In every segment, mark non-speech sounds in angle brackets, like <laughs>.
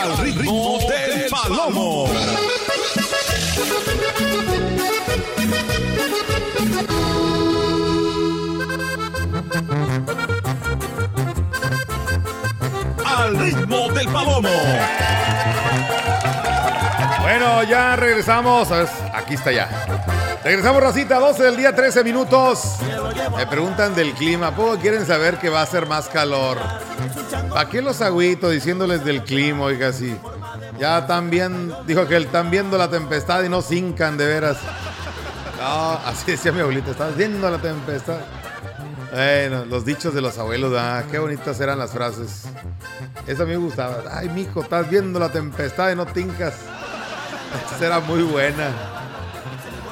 al ritmo del palomo. Al ritmo del palomo. Bueno, ya regresamos. Aquí está ya. Regresamos, Racita, 12 del día, 13 minutos. Me preguntan del clima. ¿Poco quieren saber que va a ser más calor? ¿Para qué los agüito diciéndoles del clima, oiga, sí? Ya también, dijo que están viendo la tempestad y no cincan, de veras. No, así decía mi abuelita, estás viendo la tempestad. Bueno, los dichos de los abuelos, ah, qué bonitas eran las frases. Eso a mí me gustaba. Ay, mijo, estás viendo la tempestad y no tincas. Esa era muy buena.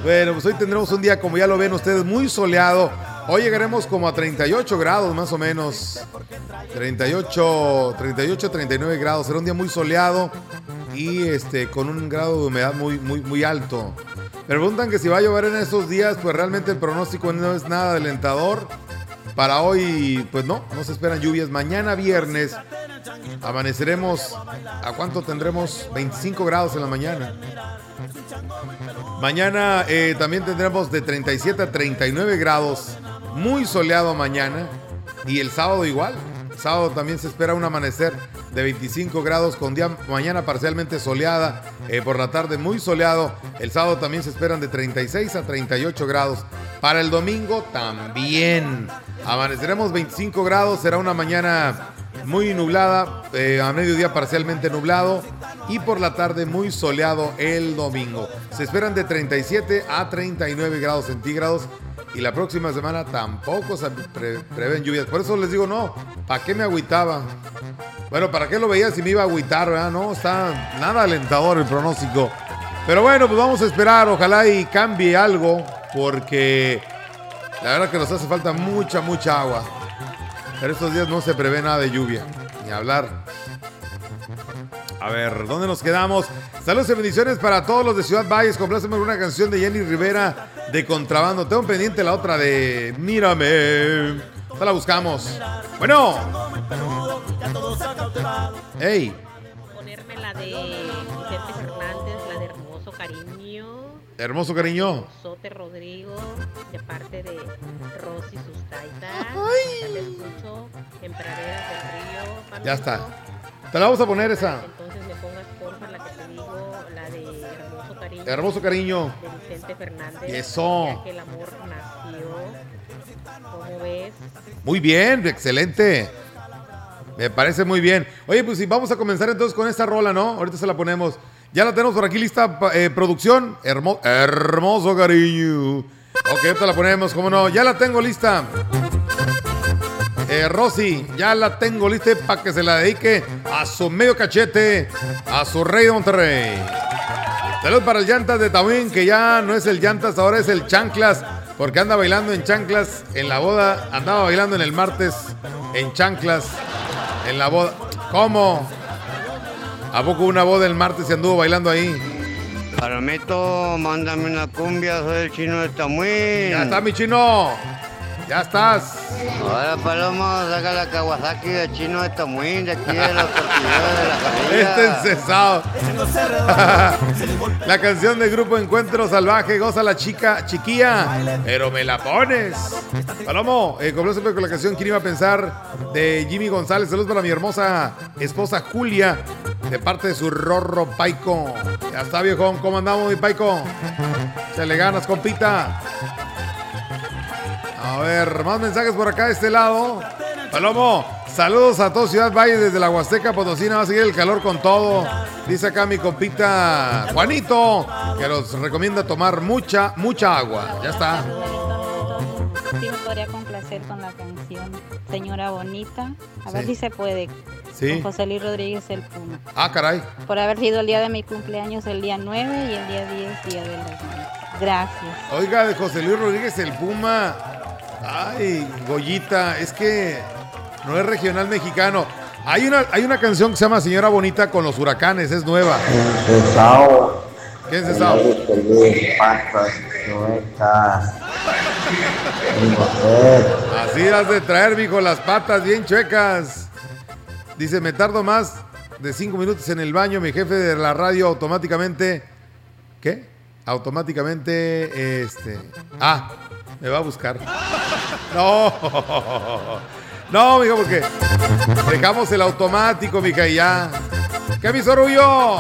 Bueno, pues hoy tendremos un día, como ya lo ven ustedes, muy soleado. Hoy llegaremos como a 38 grados más o menos. 38, 38, 39 grados. Será un día muy soleado y este con un grado de humedad muy, muy, muy alto. Me preguntan que si va a llover en esos días, pues realmente el pronóstico no es nada alentador. Para hoy, pues no, no se esperan lluvias. Mañana viernes amaneceremos, ¿a cuánto tendremos? 25 grados en la mañana. Mañana eh, también tendremos de 37 a 39 grados, muy soleado mañana. Y el sábado igual. Sábado también se espera un amanecer de 25 grados con día mañana parcialmente soleada, eh, por la tarde muy soleado. El sábado también se esperan de 36 a 38 grados. Para el domingo también. Amaneceremos 25 grados, será una mañana muy nublada, eh, a mediodía parcialmente nublado y por la tarde muy soleado el domingo. Se esperan de 37 a 39 grados centígrados y la próxima semana tampoco se pre- prevén lluvias. Por eso les digo, no, ¿para qué me agüitaba? Bueno, ¿para qué lo veía si me iba a agüitar, verdad? No, está nada alentador el pronóstico. Pero bueno, pues vamos a esperar, ojalá y cambie algo, porque la verdad que nos hace falta mucha, mucha agua. Pero estos días no se prevé nada de lluvia, ni hablar. A ver, ¿dónde nos quedamos? Saludos y bendiciones para todos los de Ciudad Valles. Compláceme una canción de Jenny Rivera de contrabando. Tengo pendiente la otra de Mírame. Ya la buscamos. Bueno. Hey, Ponerme la de Vicente Fernández, la de Hermoso Cariño, hermoso cariño. Sote Rodrigo, de parte de Rosy Sustaita. Ya te escucho en Praderas del Río. Ya está. Te la vamos a poner esa. Entonces Cariño. Hermoso cariño. De Vicente Fernández. Eso. Ya que el amor nació. ¿Cómo ves? Muy bien, excelente. Me parece muy bien. Oye, pues sí, vamos a comenzar entonces con esta rola, ¿no? Ahorita se la ponemos. Ya la tenemos por aquí lista, eh, producción. Hermo- hermoso cariño. Ok, ahorita la ponemos, ¿cómo no? Ya la tengo lista. Eh, Rosy, ya la tengo lista para que se la dedique a su medio cachete, a su rey de Monterrey. Saludos para el Llantas de Tahuín, que ya no es el Llantas, ahora es el Chanclas, porque anda bailando en Chanclas en la boda. Andaba bailando en el martes en Chanclas en la boda. ¿Cómo? ¿A poco una boda el martes y anduvo bailando ahí? Palomito, mándame una cumbia, soy el chino de Tamuín. Ya está mi chino. Ya estás. Ahora, Palomo, saca la Kawasaki del chino de Tamuín, de aquí de los tortilleros de la carrera. Este encesado. <laughs> la canción del grupo Encuentro Salvaje, goza la chica chiquilla, pero me la pones. Palomo, eh, con la canción ¿Quién iba a pensar? de Jimmy González. Saludos para mi hermosa esposa Julia, de parte de su Rorro Paico. Ya está, viejón. ¿Cómo andamos, mi Paico? Se le ganas, compita. A ver, más mensajes por acá de este lado. Palomo, saludos a toda Ciudad Valle desde la Huasteca Potosina. Va a seguir el calor con todo. Dice acá mi compita Juanito que nos recomienda tomar mucha, mucha agua. Ya está. Sí, me podría complacer con la canción Señora Bonita. A ver Sí. si se puede. Sí. Con José Luis Rodríguez el Puma. Ah, caray. Por haber sido el día de mi cumpleaños el día 9 y el día 10, día de madres. Gracias. Oiga, de José Luis Rodríguez el Puma. Ay, Goyita, es que no es regional mexicano. Hay una, hay una canción que se llama Señora Bonita con los huracanes, es nueva. Cesao, ¿Quién es mujer, Así has de traer, mijo, las patas bien chuecas. Dice, me tardo más de cinco minutos en el baño, mi jefe de la radio automáticamente. ¿Qué? Automáticamente. Este. Ah, me va a buscar. <laughs> No. <laughs> No, mija, porque dejamos el automático, mija, y ya. ¿Qué mi sorullo?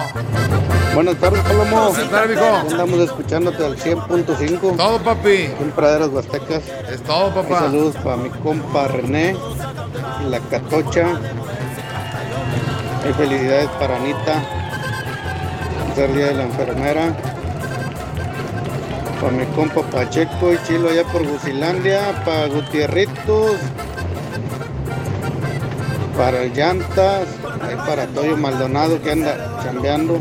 Buenas tardes, Palomo. Buenas tardes, mijo. Andamos escuchándote al 100.5 Todo, papi. en Praderas Huastecas. Es todo, Y papá. saludos para mi compa René, la Catocha. Y felicidades para Anita. Es el día de la enfermera. Para mi compa Pacheco y Chilo allá por Gusilandia. Para Gutierritos. Para el Llantas. Ahí para Toyo Maldonado que anda chambeando.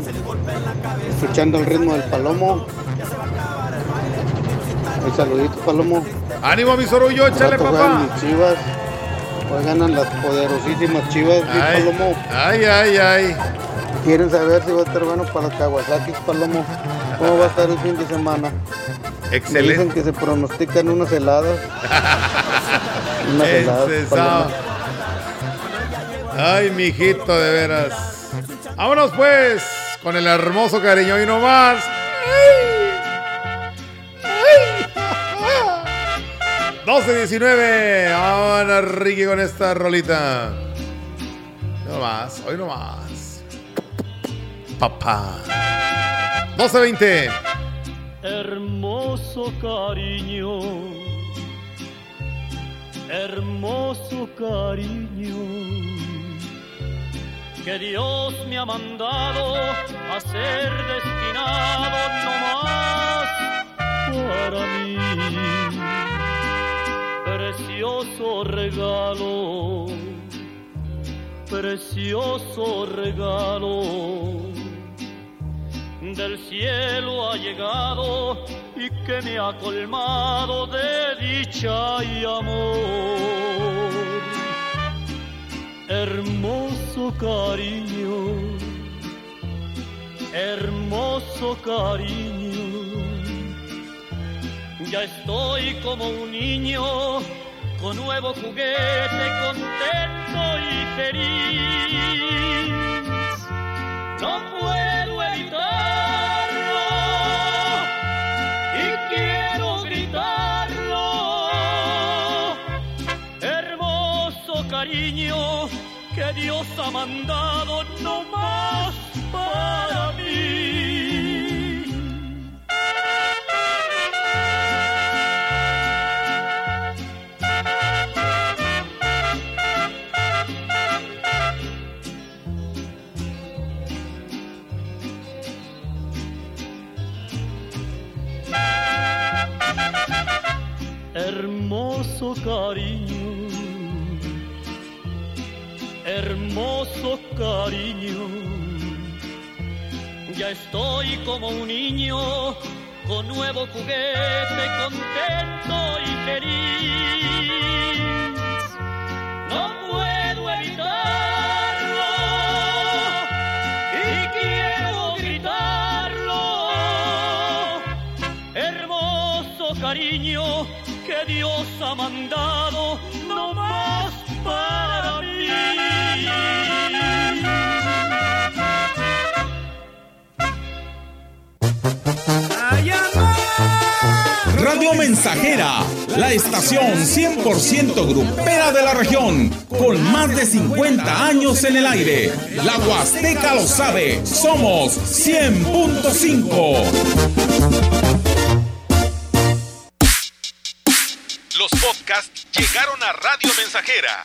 Escuchando el ritmo del palomo. Un saludito, Palomo. Ánimo, mi sorullo, échale, papá. mis chivas. Hoy ganan las poderosísimas chivas Ay, Palomo. ay, ay, ay. Quieren saber si va a estar bueno para los Kawasaki, Palomo. ¿Cómo va a estar el fin de semana? Me dicen Excelente. que se pronostican unas heladas. <laughs> unas heladas, Palomo. Ay, mijito, de veras. Vámonos pues con el hermoso cariño y no más. Ay. Ay. 12-19. Vámonos, Ricky, con esta rolita. No más, hoy no más. Papá. 12-20. Hermoso cariño, hermoso cariño, que Dios me ha mandado a ser destinado no más para mí. Precioso regalo, precioso regalo del cielo ha llegado y que me ha colmado de dicha y amor. Hermoso cariño, hermoso cariño, ya estoy como un niño con nuevo juguete, contento y feliz no puedo Dios ha mandado no más para mí. Hermoso cariño, hermoso cariño, ya estoy como un niño con nuevo juguete, contento y feliz. No puedo evitarlo y quiero gritarlo. Hermoso cariño que Dios ha mandado Mensajera, la estación 100% grupera de la región, con más de 50 años en el aire. La Huasteca lo sabe, somos 100.5. Los podcasts llegaron a Radio Mensajera.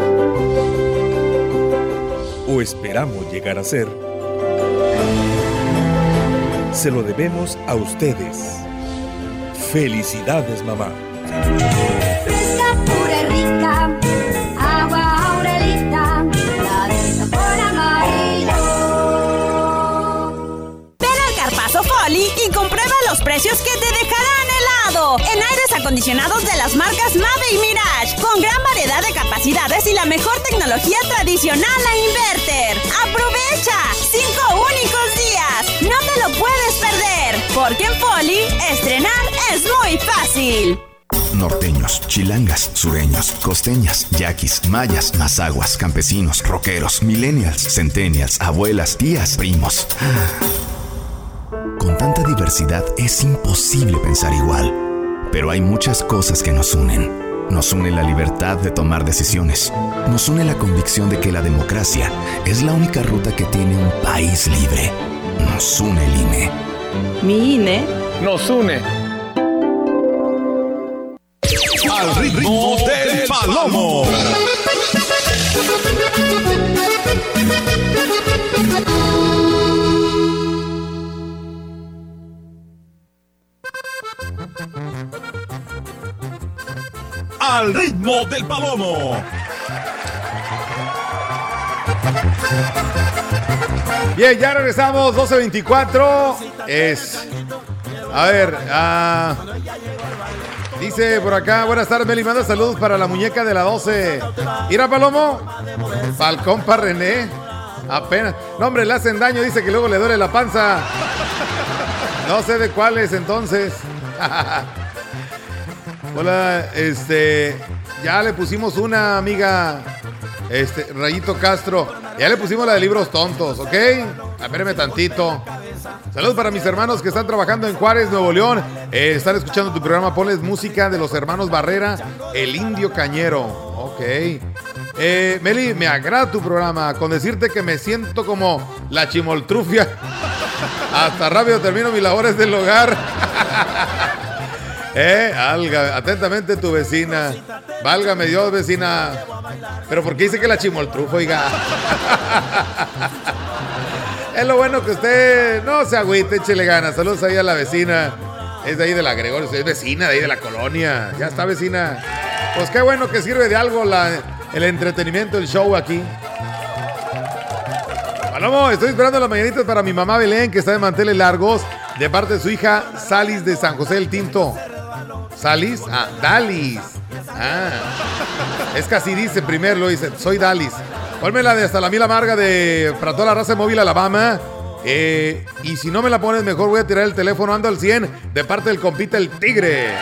o esperamos llegar a ser, se lo debemos a ustedes. Felicidades, mamá. Fresca, pura, rica, agua aurelita, la de sabor amarillo. Ven al Carpazo Foli y comprueba los precios que te dejarán en aires acondicionados de las marcas Mave y Mirage, con gran variedad de capacidades y la mejor tecnología tradicional a inverter. ¡Aprovecha! ¡Cinco únicos días! ¡No te lo puedes perder! Porque en Poli, estrenar es muy fácil. Norteños, chilangas, sureños, costeñas, yaquis, mayas, mazaguas, campesinos, roqueros, millennials, centennials, abuelas, tías, primos. <gasps> Con tanta diversidad es imposible pensar igual. Pero hay muchas cosas que nos unen. Nos une la libertad de tomar decisiones. Nos une la convicción de que la democracia es la única ruta que tiene un país libre. Nos une el INE. Mi INE Nos une. Al ritmo del palomo. Al ritmo del palomo. Bien, ya regresamos, 12.24. Es. A ver, ah, dice por acá, buenas tardes, Meli, manda saludos para la muñeca de la 12. Ira Palomo, Falcón para René, apenas. No, hombre, le hacen daño, dice que luego le duele la panza. No sé de cuáles entonces. <laughs> Hola, este, ya le pusimos una amiga, este, Rayito Castro. Ya le pusimos la de libros tontos, ¿ok? Espérame tantito. Saludos para mis hermanos que están trabajando en Juárez, Nuevo León. Eh, están escuchando tu programa. Ponles música de los hermanos Barrera, El Indio Cañero. Ok. Eh, Meli, me agrada tu programa. Con decirte que me siento como la chimoltrufia. <laughs> Hasta rápido termino mis labores del hogar. <laughs> Eh, alga, atentamente tu vecina. Válgame Dios, vecina. Pero ¿por qué dice que la chimoltrufo, oiga? <laughs> es lo bueno que usted no se agüite, échele ganas. Saludos ahí a la vecina. Es de ahí de la Gregorio, es vecina de ahí de la colonia. Ya está vecina. Pues qué bueno que sirve de algo la, el entretenimiento, el show aquí. Palomo, estoy esperando las mañanitas para mi mamá Belén, que está de manteles largos, de parte de su hija Salis de San José del Tinto. ¿Salis? Ah, Dalis. Ah. Es que así dice primero, lo dice. Soy Dalis. Ponme la de hasta la mil amarga de para toda la raza móvil Alabama. Eh, y si no me la pones, mejor voy a tirar el teléfono. Ando al 100 de parte del compita el tigre.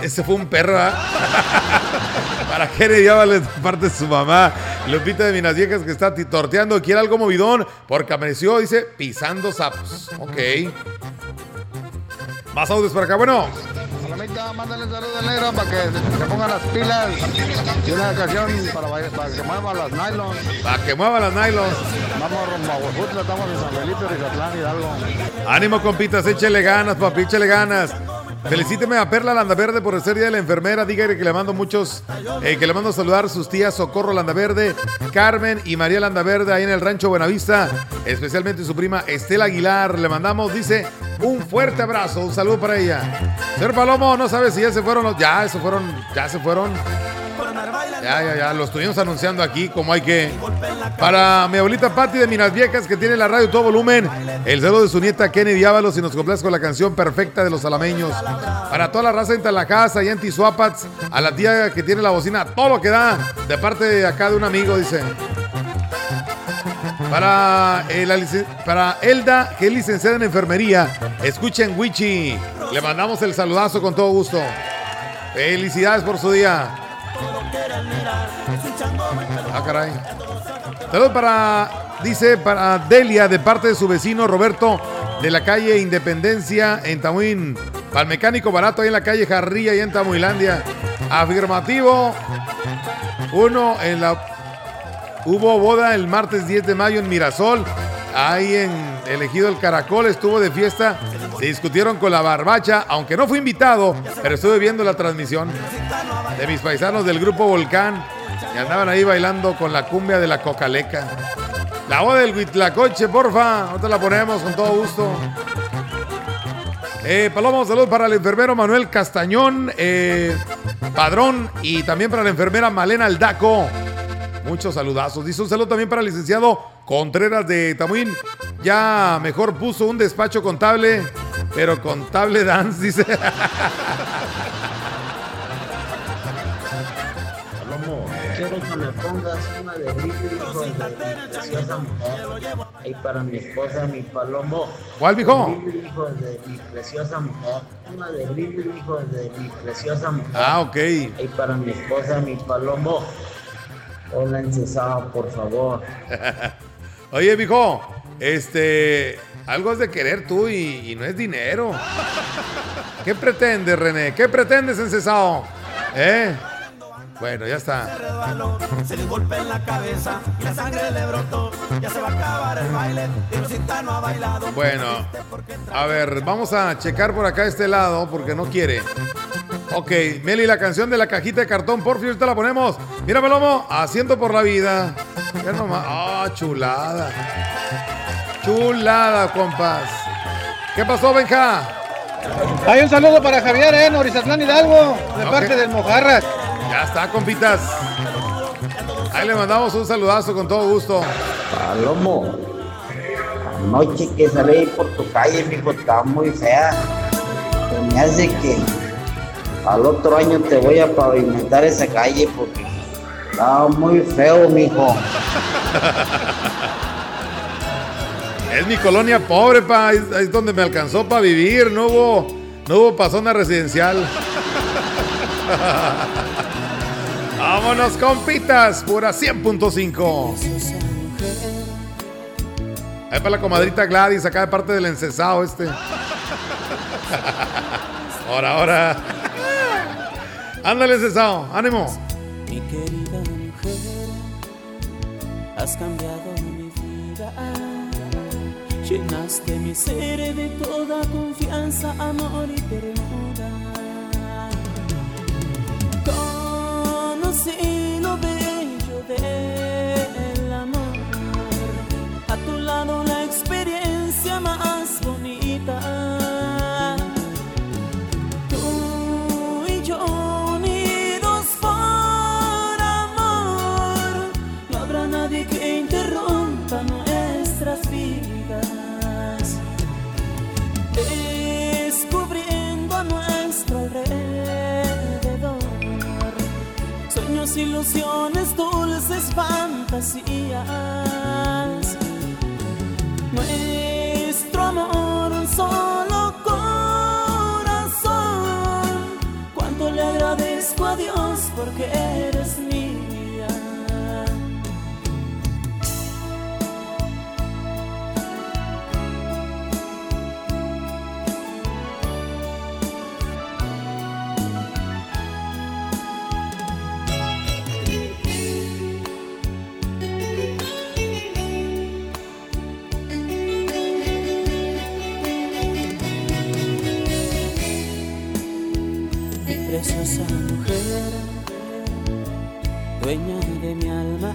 Ese fue un perro, ¿ah? <laughs> ¿Para qué le de parte de su mamá? Lupita de Minas Viejas que está torteando. Quiere algo movidón porque amaneció, dice, pisando sapos. Ok. Más audios por acá. Bueno, Palomita, mándale saludos al negro para que se pongan las pilas y una canción para, bailar- para que muevan las nylons. para que muevan las nylons. Vamos rumbo a Huejutla, estamos en San Felipe, Rizatlán, Hidalgo. Ánimo, compitas, échele ganas, papi, échele ganas. Felicíteme a Perla Landaverde por ser día de la enfermera. Dígale que le mando muchos, eh, que le mando a saludar sus tías Socorro Landaverde, Carmen y María Landaverde ahí en el rancho Buenavista. Especialmente su prima Estela Aguilar. Le mandamos, dice, un fuerte abrazo, un saludo para ella. Señor Palomo, no sabe si ya se fueron los. Ya, se fueron, ya se fueron. Ya, ya, ya, lo estuvimos anunciando aquí como hay que. Para mi abuelita Patti de Minas Viejas, que tiene la radio todo volumen, el saludo de su nieta Kennedy Ábalos y nos complace con la canción perfecta de los alameños. Para toda la raza en Talajasa y en Tizuapats, a la tía que tiene la bocina, todo lo que da, de parte de acá de un amigo, dice. Para, eh, para Elda, que es licenciada en enfermería, escuchen Wichi. Le mandamos el saludazo con todo gusto. Felicidades por su día. Ah, caray. Saludos para, dice, para Delia, de parte de su vecino Roberto, de la calle Independencia en Tamuín. Para el mecánico barato ahí en la calle Jarrilla y en Tamuilandia. Afirmativo. Uno en la. Hubo boda el martes 10 de mayo en Mirasol. Ahí en elegido el Caracol estuvo de fiesta. Se discutieron con la barbacha, aunque no fui invitado, pero estuve viendo la transmisión de mis paisanos del grupo Volcán. Y andaban ahí bailando con la cumbia de la Cocaleca. La voz del Huitlacoche, porfa. Ahorita la ponemos con todo gusto. Eh, Palomo, saludos para el enfermero Manuel Castañón, eh, Padrón, y también para la enfermera Malena Aldaco. Muchos saludazos. Dice un saludo también para el licenciado Contreras de Tamuín. Ya mejor puso un despacho contable, pero contable dance, <laughs> dice. Palomo, quiero que me pongas una de Britney, hijo de mi preciosa mujer. Ahí para mi esposa, mi Palomo. ¿Cuál, mijo? Hijo de mi preciosa mujer. Una de Britney, hijo de mi preciosa mujer. Ah, ok. Ahí para mi esposa, mi Palomo. Hola, encesado, por favor. <laughs> Oye, mijo, este. Algo has de querer tú y, y no es dinero. ¿Qué pretendes, René? ¿Qué pretendes, encesado? ¿Eh? Bueno, ya está. Se dio un golpe en la cabeza y la sangre le brotó. Ya se va a acabar el baile y Rosita no ha bailado. Bueno, a ver, vamos a checar por acá este lado porque no quiere. Ok, Meli, la canción de la cajita de cartón, por fin, ahorita la ponemos. Mira, Palomo, haciendo por la vida. Ya nomás. Ah, chulada. Chulada, compas. ¿Qué pasó, Benja? Hay un saludo para Javier, ¿eh? Norizatlán Hidalgo, de Ok. parte del Mojarras. Ya está, compitas. Ahí le mandamos un saludazo con todo gusto. Palomo, anoche que salí por tu calle, mijo, estaba muy fea. Se me hace que al otro año te voy a pavimentar esa calle porque estaba muy feo, mijo. <laughs> Es mi colonia pobre, pa. Es donde me alcanzó para vivir. No hubo, no hubo pa' zona residencial. <laughs> Vámonos, compitas. Pura 100.5. Ahí para la comadrita Gladys, acá de parte del encesado este. <laughs> Ahora, ahora. Ándale, encesado. Ánimo. Mi querida mujer, has cambiado mi vida. Llenaste mi ser de toda confianza, amor y ternura. Conocí ilusiones, dulces fantasías. Nuestro amor, un solo corazón. Cuánto le agradezco a Dios porque eres preciosa mujer, dueña de mi alma.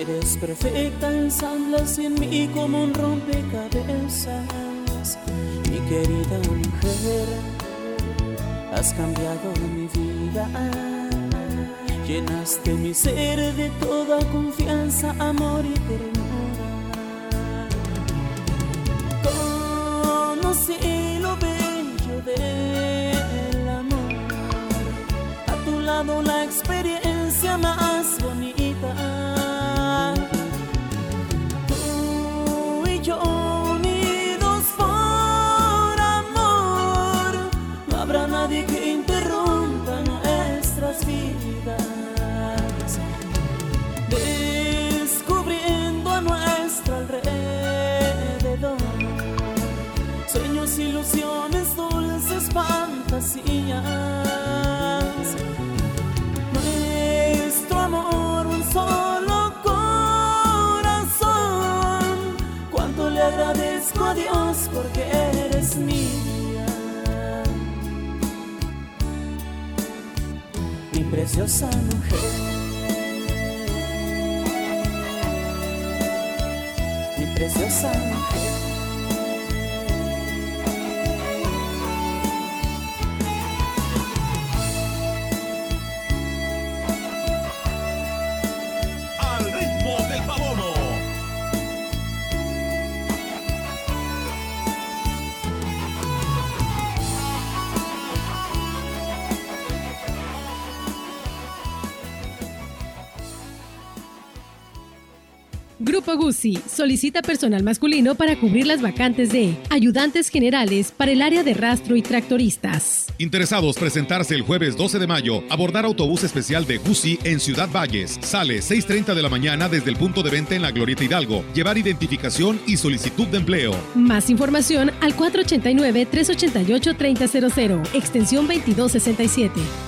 Eres perfecta, ensamblas en mí como un rompecabezas. Mi querida mujer, has cambiado mi vida. Llenaste mi ser de toda confianza, amor y ternura. Lado la experiencia más Guzzi solicita personal masculino para cubrir las vacantes de ayudantes generales para el área de rastro y tractoristas. Interesados presentarse el jueves 12 de mayo, abordar autobús especial de Guzzi en Ciudad Valles. Sale 6.30 de la mañana desde el punto de venta en la Glorieta Hidalgo. Llevar identificación y solicitud de empleo. Más información al 489-388-3000, extensión 2267.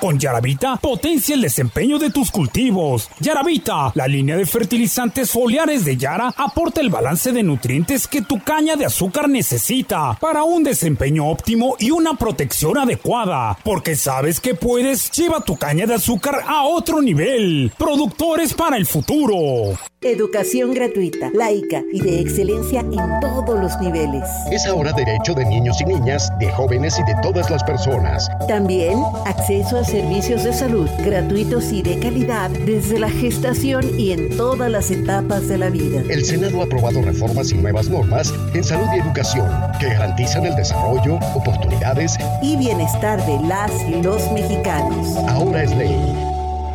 Con Yaravita, potencia el desempeño de tus cultivos. Yaravita, la línea de fertilizantes foliares de Yara, aporta el balance de nutrientes que tu caña de azúcar necesita para un desempeño óptimo y una protección adecuada. Porque sabes que puedes, lleva tu caña de azúcar a otro nivel. Productores para el futuro. Educación gratuita, laica y de excelencia en todos los niveles. Es ahora derecho de niños y niñas, de jóvenes y de todas las personas. También acceso a servicios de salud gratuitos y de calidad desde la gestación y en todas las etapas de la vida. El Senado ha aprobado reformas y nuevas normas en salud y educación que garantizan el desarrollo, oportunidades y bienestar de las y los mexicanos. Ahora es ley.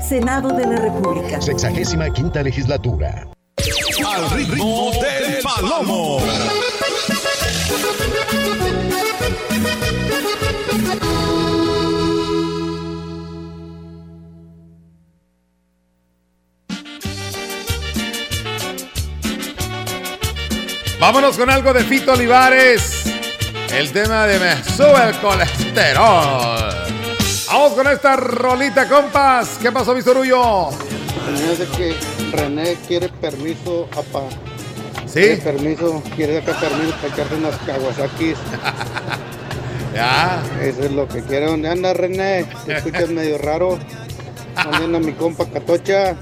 Senado de la República. Sexagésima quinta legislatura. Al ritmo del palomo. Vámonos con algo de Fito Olivares. El tema de me sube el colesterol. Vamos con esta rolita, compas. ¿Qué pasó, mi sorullo? Parece que René quiere permiso, apa. ¿Sí? Quiere permiso, quiere sacar permiso para echarse unas Kawasakis. <laughs> ya. Eso es lo que quiere. ¿Dónde anda René? Te escuchas medio raro. ¿Dónde anda mi compa Catocha?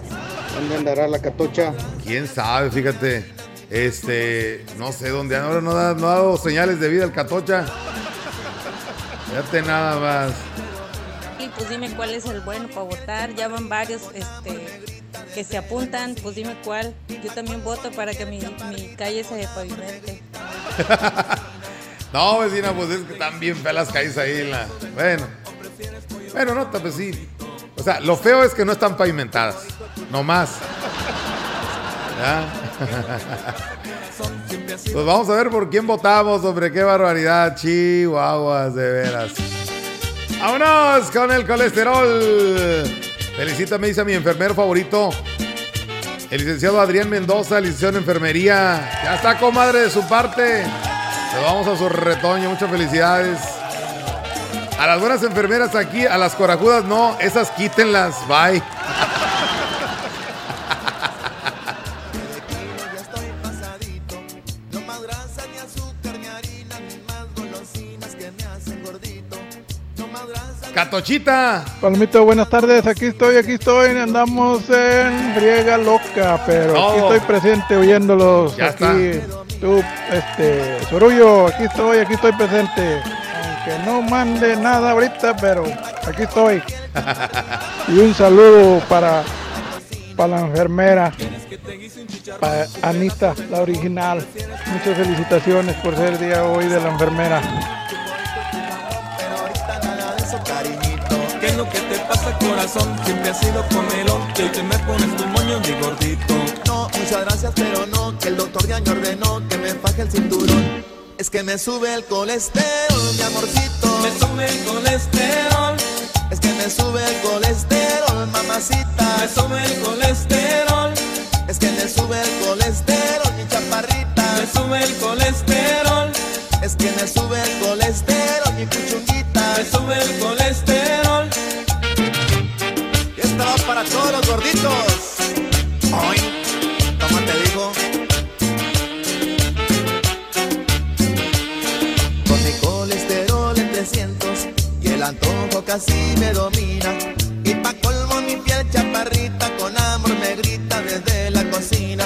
¿Dónde andará la Catocha? ¿Quién sabe? Fíjate. Este, no sé dónde ahora no, ha dado señales de vida el Catocha. Fíjate nada más. Y pues dime cuál es el bueno para votar. Ya van varios este, que se apuntan. Pues dime cuál. Yo también voto para que mi, mi calle se pavimente. <laughs> No, vecina, pues es que están bien feas las calles ahí en la. Bueno. Bueno, no, pues sí. O sea, lo feo es que no están pavimentadas. No más. <laughs> ¿Ya? <laughs> Pues vamos a ver por quién votamos, hombre. Qué barbaridad. Chihuahuas, de veras. ¡Vámonos con el colesterol! Felicítame, dice mi enfermero favorito. El licenciado Adrián Mendoza, licenciado en enfermería. Ya está, comadre, de su parte. Nos vamos a su retoño. Muchas felicidades. A las buenas enfermeras aquí, a las corajudas no. Esas quítenlas. Bye. Catochita. Palomito, buenas tardes. Aquí estoy, aquí estoy. Andamos en friega loca, pero aquí Todo. estoy presente oyéndolos. Ya aquí, tú, este, Sorullo, aquí estoy, aquí estoy presente. Aunque no mande nada ahorita, pero aquí estoy. <laughs> Y un saludo para, para la enfermera, para Anita, la original. Muchas felicitaciones por ser el día hoy de la enfermera. Pasa corazón? Siempre has sido comelón y hoy te me pones tu moño mi gordito No, muchas gracias, pero no, que el doctor ya me ordenó que me faje el cinturón. Es que me sube el colesterol, mi amorcito. Me sube el colesterol Es que me sube el colesterol, mamacita. Me sube el colesterol Es que me sube el colesterol, mi chaparrita. Me sube el colesterol Es que me sube el colesterol, mi cuchunguita. Me sube el colesterol todos los gorditos. Hoy, toma te digo. Con mi colesterol en 300 y el antojo casi me domina. Y pa' colmo mi piel chaparrita cocina.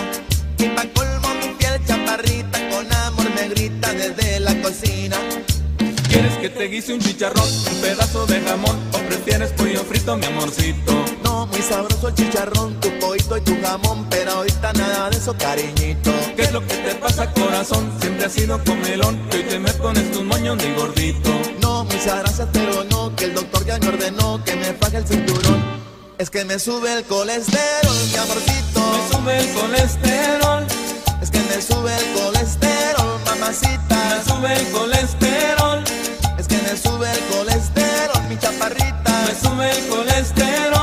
Y pa' colmo mi piel chaparrita con amor me grita desde la cocina. ¿Quieres que te guise un chicharrón, un pedazo de jamón o prefieres pollo frito, mi amorcito? Muy sabroso el chicharrón, tu poito y tu jamón, pero ahorita nada de eso, cariñito. ¿Qué es lo que te pasa, corazón? Siempre has sido comelón y hoy te me pones tus moños de gordito. No, muchas gracias, pero no, que el doctor ya me ordenó que me faje el cinturón. Es que me sube el colesterol, mi amorcito. Me sube el colesterol. Es que me sube el colesterol, mamacita. Me sube el colesterol. Es que me sube el colesterol, mi chaparrita. Me sube el colesterol.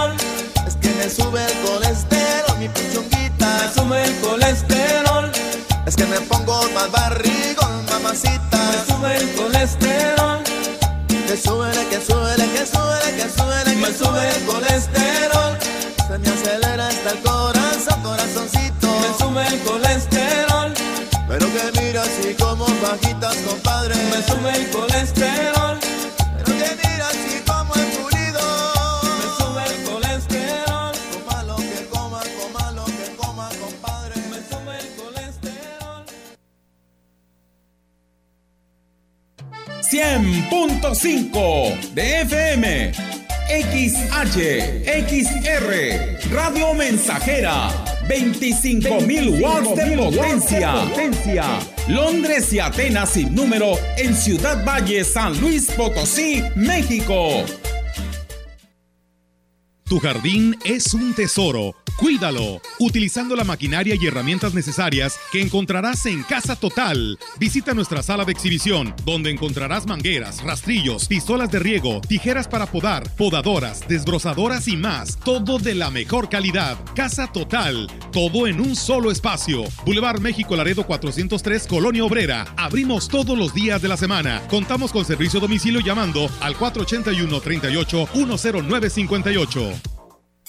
Me sube el colesterol, mi pichunguita. Me sube el colesterol. Es que me pongo más barrigón, mamacita. Me sube el colesterol. Que suele, que suele, que suele, que suele. Me sube el colesterol. Se me acelera hasta el corazón, corazoncito. Me sube el colesterol. Pero que mira así como bajitas, compadre. Me sube el colesterol. 100.5 de FM. XH, XR, Radio Mensajera, 25.000 watts de potencia. potencia. Londres y Atenas sin número en Ciudad Valle, San Luis Potosí, México. Tu jardín es un tesoro. Cuídalo, utilizando la maquinaria y herramientas necesarias que encontrarás en Casa Total. Visita nuestra sala de exhibición, donde encontrarás mangueras, rastrillos, pistolas de riego, tijeras para podar, podadoras, desbrozadoras y más. Todo de la mejor calidad. Casa Total, todo en un solo espacio. Boulevard México Laredo 403, Colonia Obrera. Abrimos todos los días de la semana. Contamos con servicio domicilio llamando al 481 38 10958.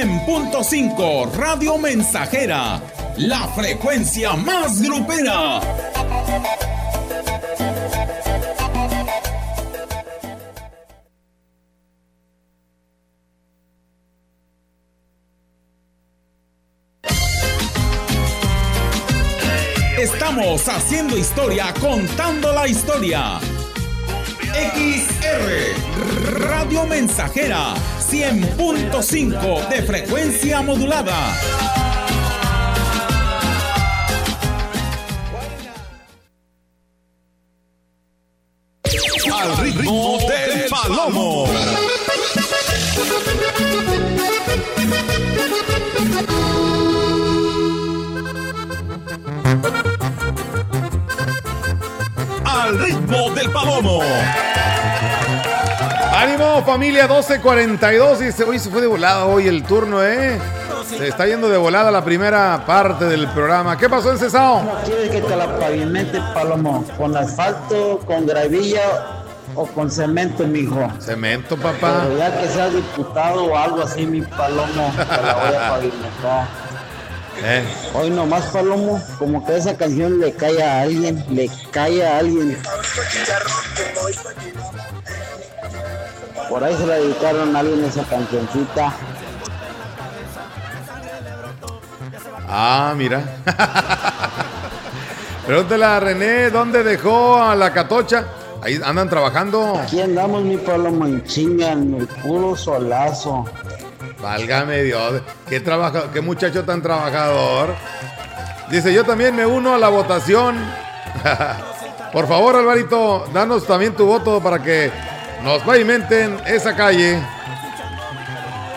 ...100.5 Radio Mensajera... ...la frecuencia más grupera... Estamos haciendo historia, contando la historia. XR Radio Mensajera 100.5 de frecuencia modulada. Al ritmo del palomo. Al ritmo del palomo. Ánimo, familia 1242. Y se, hoy se fue de volada hoy el turno, ¿eh? Se está yendo de volada la primera parte del programa. ¿Qué pasó en Cesao? ¿Cómo quieres que te la pavimente, Palomo? ¿Con asfalto, con gravilla o con cemento, mijo? Cemento, papá. Pero ya que seas diputado o algo así, mi Palomo, te la voy a pavimentar. <laughs> Eh. Hoy nomás, Palomo, como que esa canción le cae a alguien, le cae a alguien. Por ahí se la dedicaron a alguien esa cancioncita. Ah, mira. <laughs> Pregúntale a René dónde dejó a la catocha. Ahí andan trabajando. Aquí andamos, mi Palomo, en chinga, en el puro solazo. Válgame Dios. Qué, trabaja, qué muchacho tan trabajador. Dice, yo también me uno a la votación. <laughs> Por favor, Alvarito, danos también tu voto para que nos pavimenten esa calle.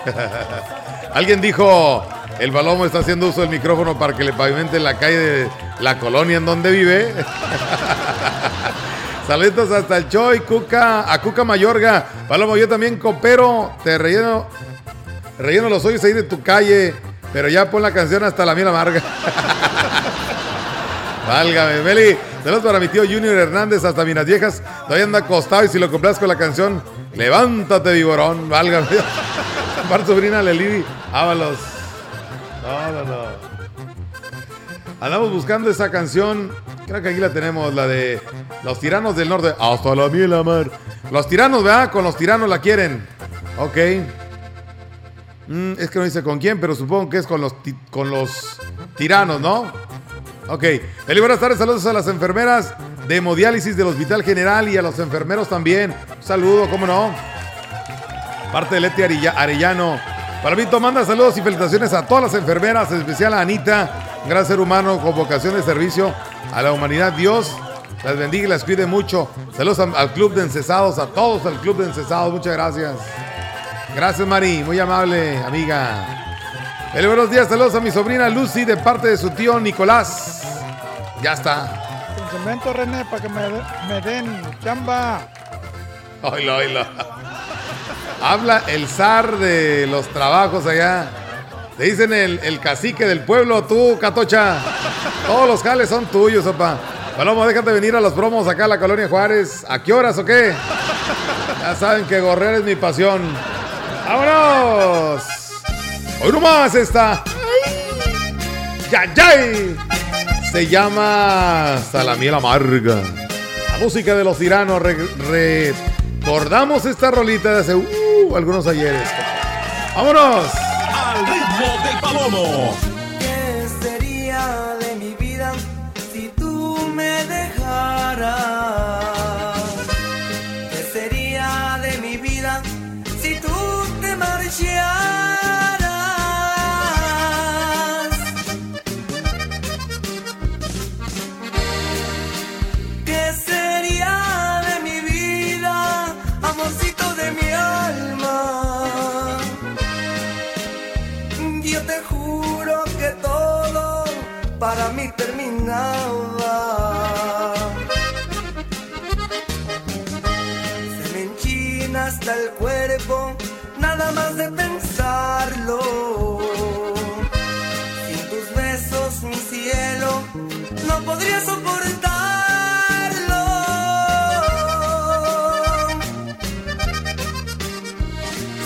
<laughs> Alguien dijo, el Balomo está haciendo uso del micrófono para que le pavimenten la calle de la colonia en donde vive. <laughs> Saludos hasta el Choy, Cuca, a Cuca Mayorga. Palomo, yo también coopero, te relleno, relleno los hoyos ahí de tu calle, pero ya pon la canción hasta la miel amarga. <laughs> Válgame, Meli. Saludos para mi tío Junior Hernández hasta Minas Viejas. Todavía anda acostado y si lo compras con la canción, levántate, viborón. Válgame. <laughs> Par sobrina Lelidi Ábalos. No, no, no. Andamos buscando esa canción. Creo que aquí la tenemos, la de Los Tiranos del Norte. Hasta la miel amar. Los tiranos, ¿verdad? Con los tiranos la quieren. Ok. Mm, es que no dice con quién, pero supongo que es con los, con los tiranos, ¿no? Ok. Eli, buenas tardes. Saludos a las enfermeras de hemodiálisis del Hospital General y a los enfermeros también. Un saludo, ¿cómo no? Parte de Leti Arellano. Palomito manda saludos y felicitaciones a todas las enfermeras, en especial a Anita, gran ser humano con vocación de servicio a la humanidad. Dios las bendiga y las cuide mucho. Saludos al, al Club de Encesados, a todos al Club de Encesados. Muchas gracias. Gracias, Mari. Muy amable, amiga. El buenos días, saludos a mi sobrina Lucy de parte de su tío Nicolás. Ya está. Con cemento, René, para que me, de- me den chamba. Oilo, oilo. Habla el zar de los trabajos allá. Te dicen el, el cacique del pueblo, tú, Catocha. Todos los jales son tuyos, opa. Palomo, déjate venir a los promos acá a la Colonia Juárez. ¿A qué horas o qué? Ya saben que gorrear es mi pasión. ¡Vámonos! Hoy nomás está. ¡Ya, ya! Se llama Salamiel Amarga. La música de los tiranos. Re- recordamos esta rolita de hace uh, algunos ayeres. ¡Vámonos! Al ritmo del palomo. Podría soportarlo.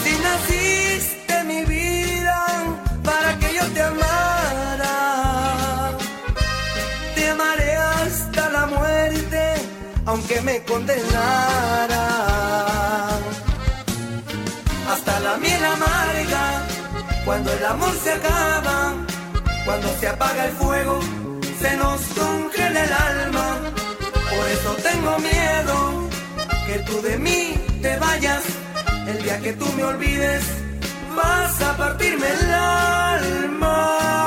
Si naciste mi vida para que yo te amara, te amaré hasta la muerte, aunque me condenara. Hasta la miel amarga, cuando el amor se acaba, cuando se apaga el fuego, se nos congela el alma. Por eso tengo miedo que tú de mí te vayas. El día que tú me olvides, vas a partirme el alma.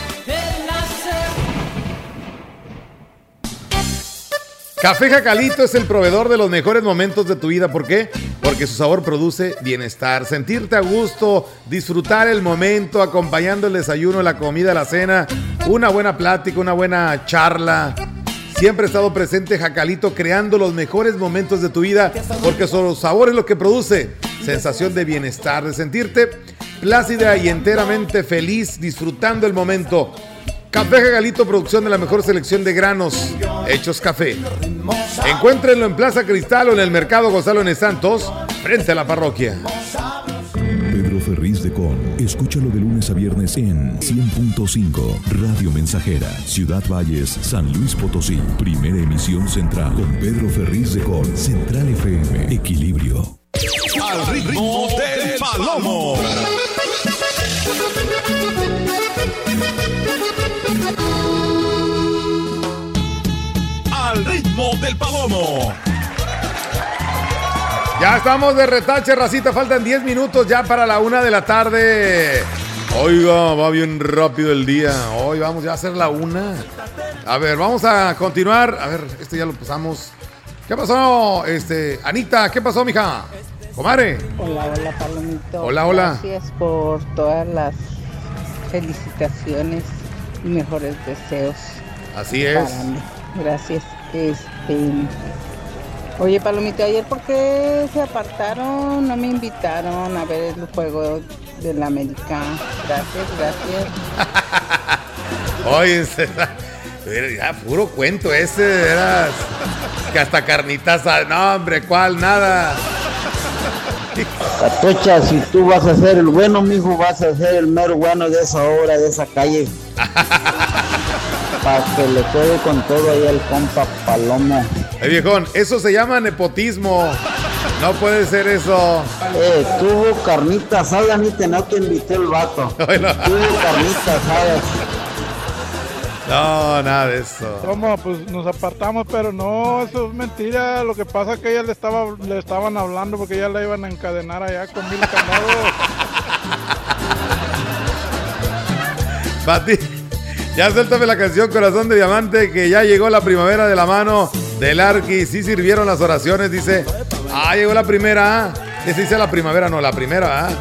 Café Jacalito es el proveedor de los mejores momentos de tu vida. ¿Por qué? Porque su sabor produce bienestar, sentirte a gusto, disfrutar el momento, acompañando el desayuno, la comida, la cena, una buena plática, una buena charla. Siempre ha estado presente Jacalito creando los mejores momentos de tu vida porque su sabor es lo que produce sensación de bienestar, de sentirte plácida y enteramente feliz disfrutando el momento. Café Jagalito, producción de la mejor selección de granos hechos café. Encuéntrenlo en Plaza Cristal o en el Mercado Gonzalo N. Santos, frente a la parroquia. Pedro Ferriz de Con. Escúchalo de lunes a viernes en 100.5 Radio Mensajera, Ciudad Valles, San Luis Potosí. Primera emisión central con Pedro Ferriz de Con. Central FM. Equilibrio. Al ritmo del palomo. Del palomo. Ya estamos de retache, racita. Faltan 10 minutos ya para la una de la tarde. Oiga, va bien rápido el día. Hoy vamos ya a hacer la una. A ver, vamos a continuar. A ver, este ya lo pasamos. ¿Qué pasó, este, Anita? ¿Qué pasó, mija? Comare. Hola, hola, Palomito. Hola, hola. Gracias por todas las felicitaciones y mejores deseos. Así es. para mí. Gracias. Este. Oye, Palomito, ayer por qué se apartaron? No me invitaron a ver el juego del América. Gracias, gracias. <laughs> Oye, era ya puro cuento ese, eras que hasta carnitas, no hombre, ¿cuál? Nada. Catocha, si tú vas a ser el bueno, mijo, vas a ser el mero bueno de esa obra, de esa calle. <laughs> Para que le quede con todo ahí el compa Palomo. Eh, viejón, eso se llama nepotismo. No puede ser eso. Eh, tuvo carnitas asada, ni te no te invité el vato. <laughs> Tuvo carnitas asadas. No, nada de eso. ¿Cómo? Pues nos apartamos, pero no, eso es mentira. Lo que pasa es que ella le estaba, le estaban hablando porque ya la iban a encadenar allá con mil candados. <laughs> Pati, ya suéltame la canción Corazón de Diamante, que ya llegó la primavera de la mano del Arqui. Sí sirvieron las oraciones, dice. Ah, llegó la primera, ¿ah? Que se dice la primavera, no, la primera, ¿ah?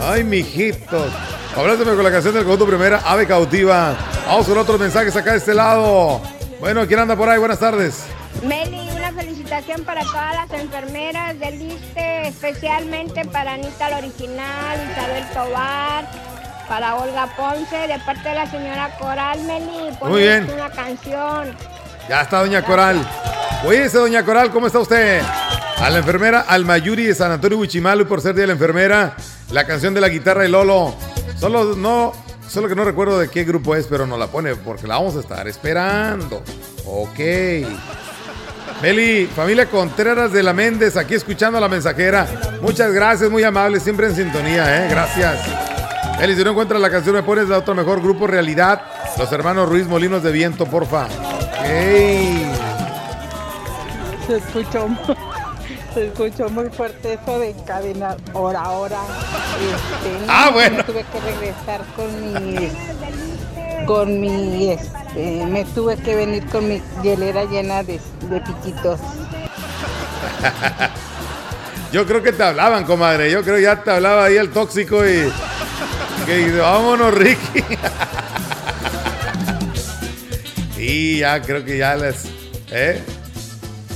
Ay, mijitos. Abrázame con la canción del conjunto primera, Ave Cautiva. Vamos con otros mensajes acá de este lado. Bueno, ¿quién anda por ahí? Buenas tardes. Meli, una felicitación para todas las enfermeras del ISTE, especialmente para Anita la Original, Isabel Tobar, para Olga Ponce, de parte de la señora Coral Meli. Muy bien. una canción. Ya está Doña Coral. Cuídese, Doña Coral, ¿cómo está usted? A la enfermera Almayuri de San Antonio Huichimalu, por ser día de la enfermera, la canción de la guitarra de Lolo. Solo no, solo que no recuerdo de qué grupo es, pero nos la pone porque la vamos a estar esperando. Ok. Meli, familia Contreras de la Méndez, aquí escuchando a la mensajera. Muchas gracias, muy amable, siempre en sintonía, ¿eh? Gracias. Meli, si no encuentras la canción, me pones la otro mejor grupo Realidad. Los hermanos Ruiz Molinos de Viento, porfa. Se escuchó, <laughs> se escuchó muy fuerte eso de encadenar hora a hora. Este, Ah, no, bueno. Me tuve que regresar con mi. Con mi. Este, me tuve que venir con mi hielera llena de, de piquitos. <laughs> Yo creo que te hablaban, comadre. Yo creo que ya te hablaba ahí el tóxico y. Que dice, vámonos, Ricky. Y ya creo que ya les. ¿Eh?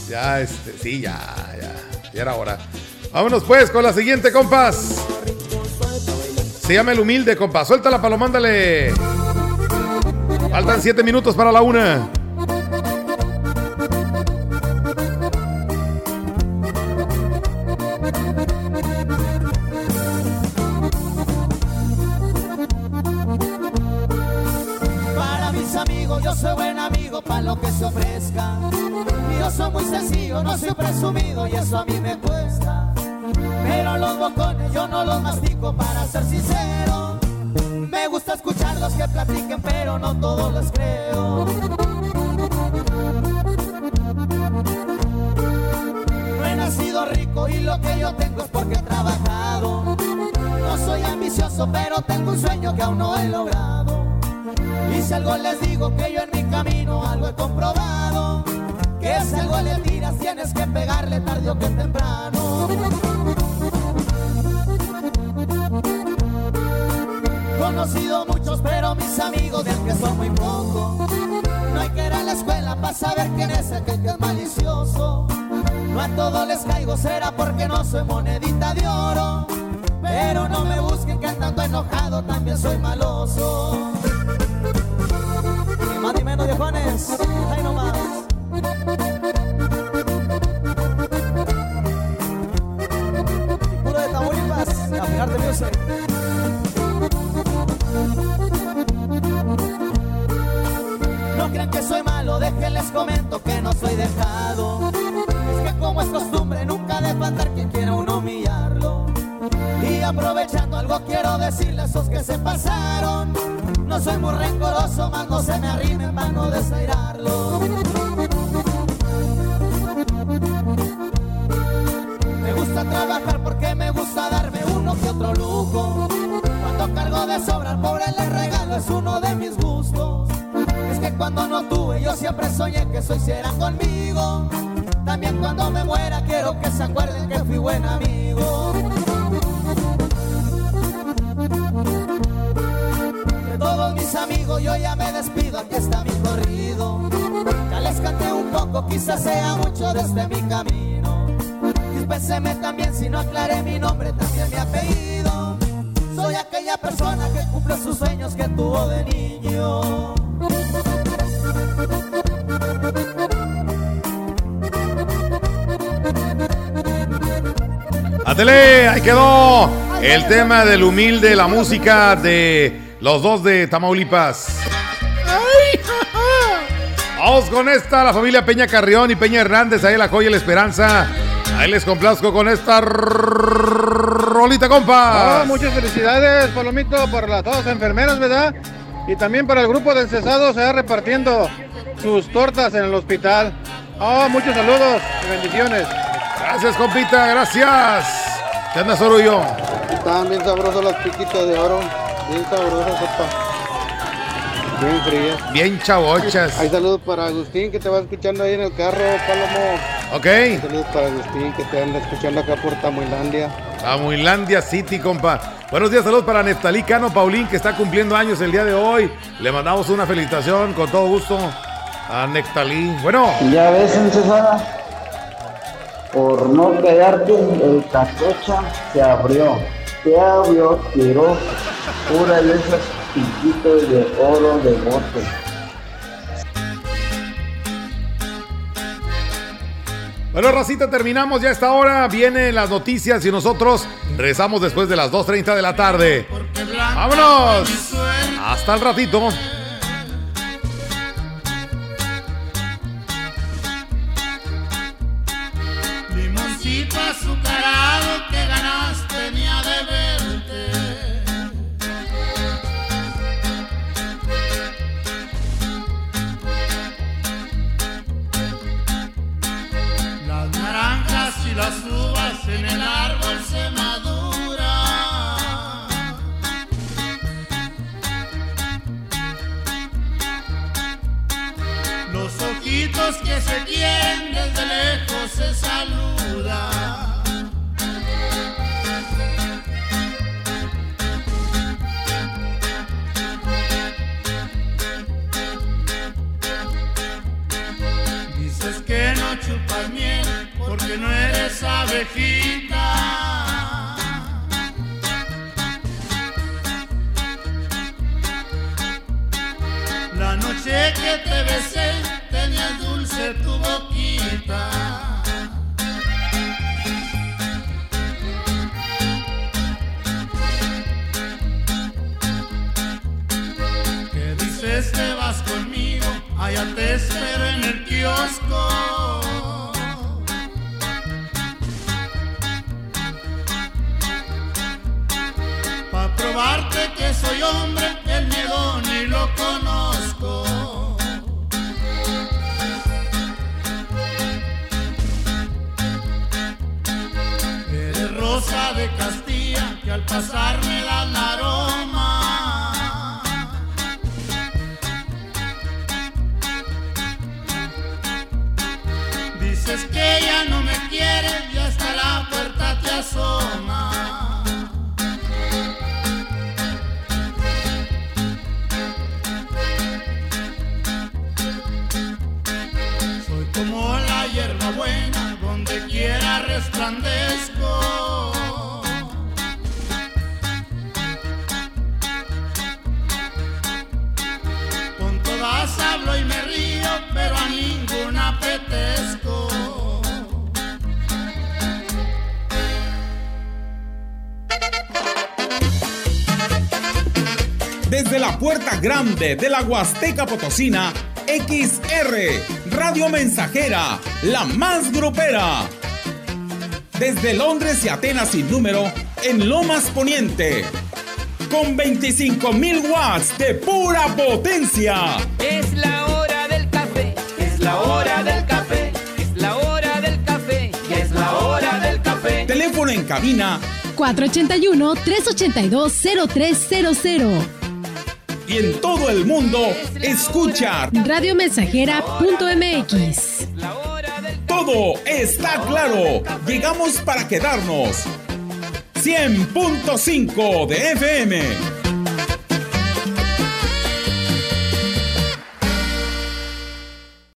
Ya, este. Sí, ya, ya. Ya era hora. Vámonos pues con la siguiente, compas. Se llama El Humilde, compas. Suéltala, palo, mándale. Faltan siete minutos para la una. Un sueño que aún no he logrado. Y si algo les digo que yo en mi camino algo he comprobado, que si algo le tiras tienes que pegarle tarde o que temprano. Conocido muchos, pero mis amigos de que son muy pocos. No hay que ir a la escuela para saber quién es aquel que es malicioso. No a todos les caigo, será porque no soy monedita de oro. Pero no me busquen que andando enojado también soy maloso. Ni más ni menos viejones, ahí nomás. Puro de Tamaulipas, a fijarte music. No crean que soy malo, déjenles comento que no soy dejado. Es que como es costumbre, nunca de quien quiera aprovechando algo quiero decirles a esos que se pasaron. No soy muy rencoroso, más no se me arrimen para no desairarlo. Me gusta trabajar porque me gusta darme uno que otro lujo. Cuando cargo de sobra al pobre le regalo es uno de mis gustos. Es que cuando no tuve yo siempre soñé que eso hicieran conmigo. También cuando me muera quiero que se acuerden que fui buen amigo. Quizás sea mucho desde mi camino. Dispénseme también si no aclaré mi nombre, también mi apellido. Soy aquella persona que cumple sus sueños que tuvo de niño. Atele, ahí quedó el tema del humilde, la música de los dos de Tamaulipas. Vamos con esta, la familia Peña Carrión y Peña Hernández, ahí la joya y la esperanza. Ahí les complazco con esta rolita, compa. Ah, muchas felicidades, Palomito, por las dos enfermeras, ¿verdad? Y también para el grupo de cesados, se va repartiendo sus tortas en el hospital. Oh, muchos saludos y bendiciones. Gracias, compita, gracias. ¿Qué andas, Orullo? Estaban bien sabrosas las piquitas de oro. Bien sabrosas, sopa. Bien frías. Bien chavochas. Hay saludos para Agustín que te va escuchando ahí en el carro, Palomo. Ok. Hay saludos para Agustín que te anda escuchando acá por Tamuilandia. Tamuilandia City, compa. Buenos días, saludos para Neftalí Cano Paulín, que está cumpliendo años el día de hoy. Le mandamos una felicitación con todo gusto a Neftalí. Bueno. Ya ves, César, por no quedarte, el cacocha se abrió. Se abrió, tiró pura de esos piquitos de oro de bote. Bueno, Racita, terminamos ya a esta hora. Vienen las noticias y nosotros regresamos después de las 2.30 de la tarde. ¡Vámonos! Hasta el ratito. Las uvas en el árbol se maduran. Los ojitos que se quieren desde lejos se saludan. La noche que te besé tenía dulce tu boquita. ¿Qué dices te vas conmigo? Allá te espero en el kiosco. Soy hombre, el miedo ni lo conozco. Eres rosa de Castilla que al pasar me da el aroma. Dices que ya no me quieres y hasta la puerta te asoma. Resplandezco. Con todas hablo y me río, pero a ninguna apetezco. Desde la puerta grande de la Huasteca Potosina, XR, Radio Mensajera, la más grupera. Desde Londres y Atenas sin número, en Lomas Poniente. Con 25.000 watts de pura potencia. Es la hora del café, es la hora del café, es la hora del café, es la hora del café. Teléfono en cabina 481-382-0300. y en todo el mundo, escucha. Radiomensajera.mx. Todo está claro. Llegamos para quedarnos. 100.5 de FM.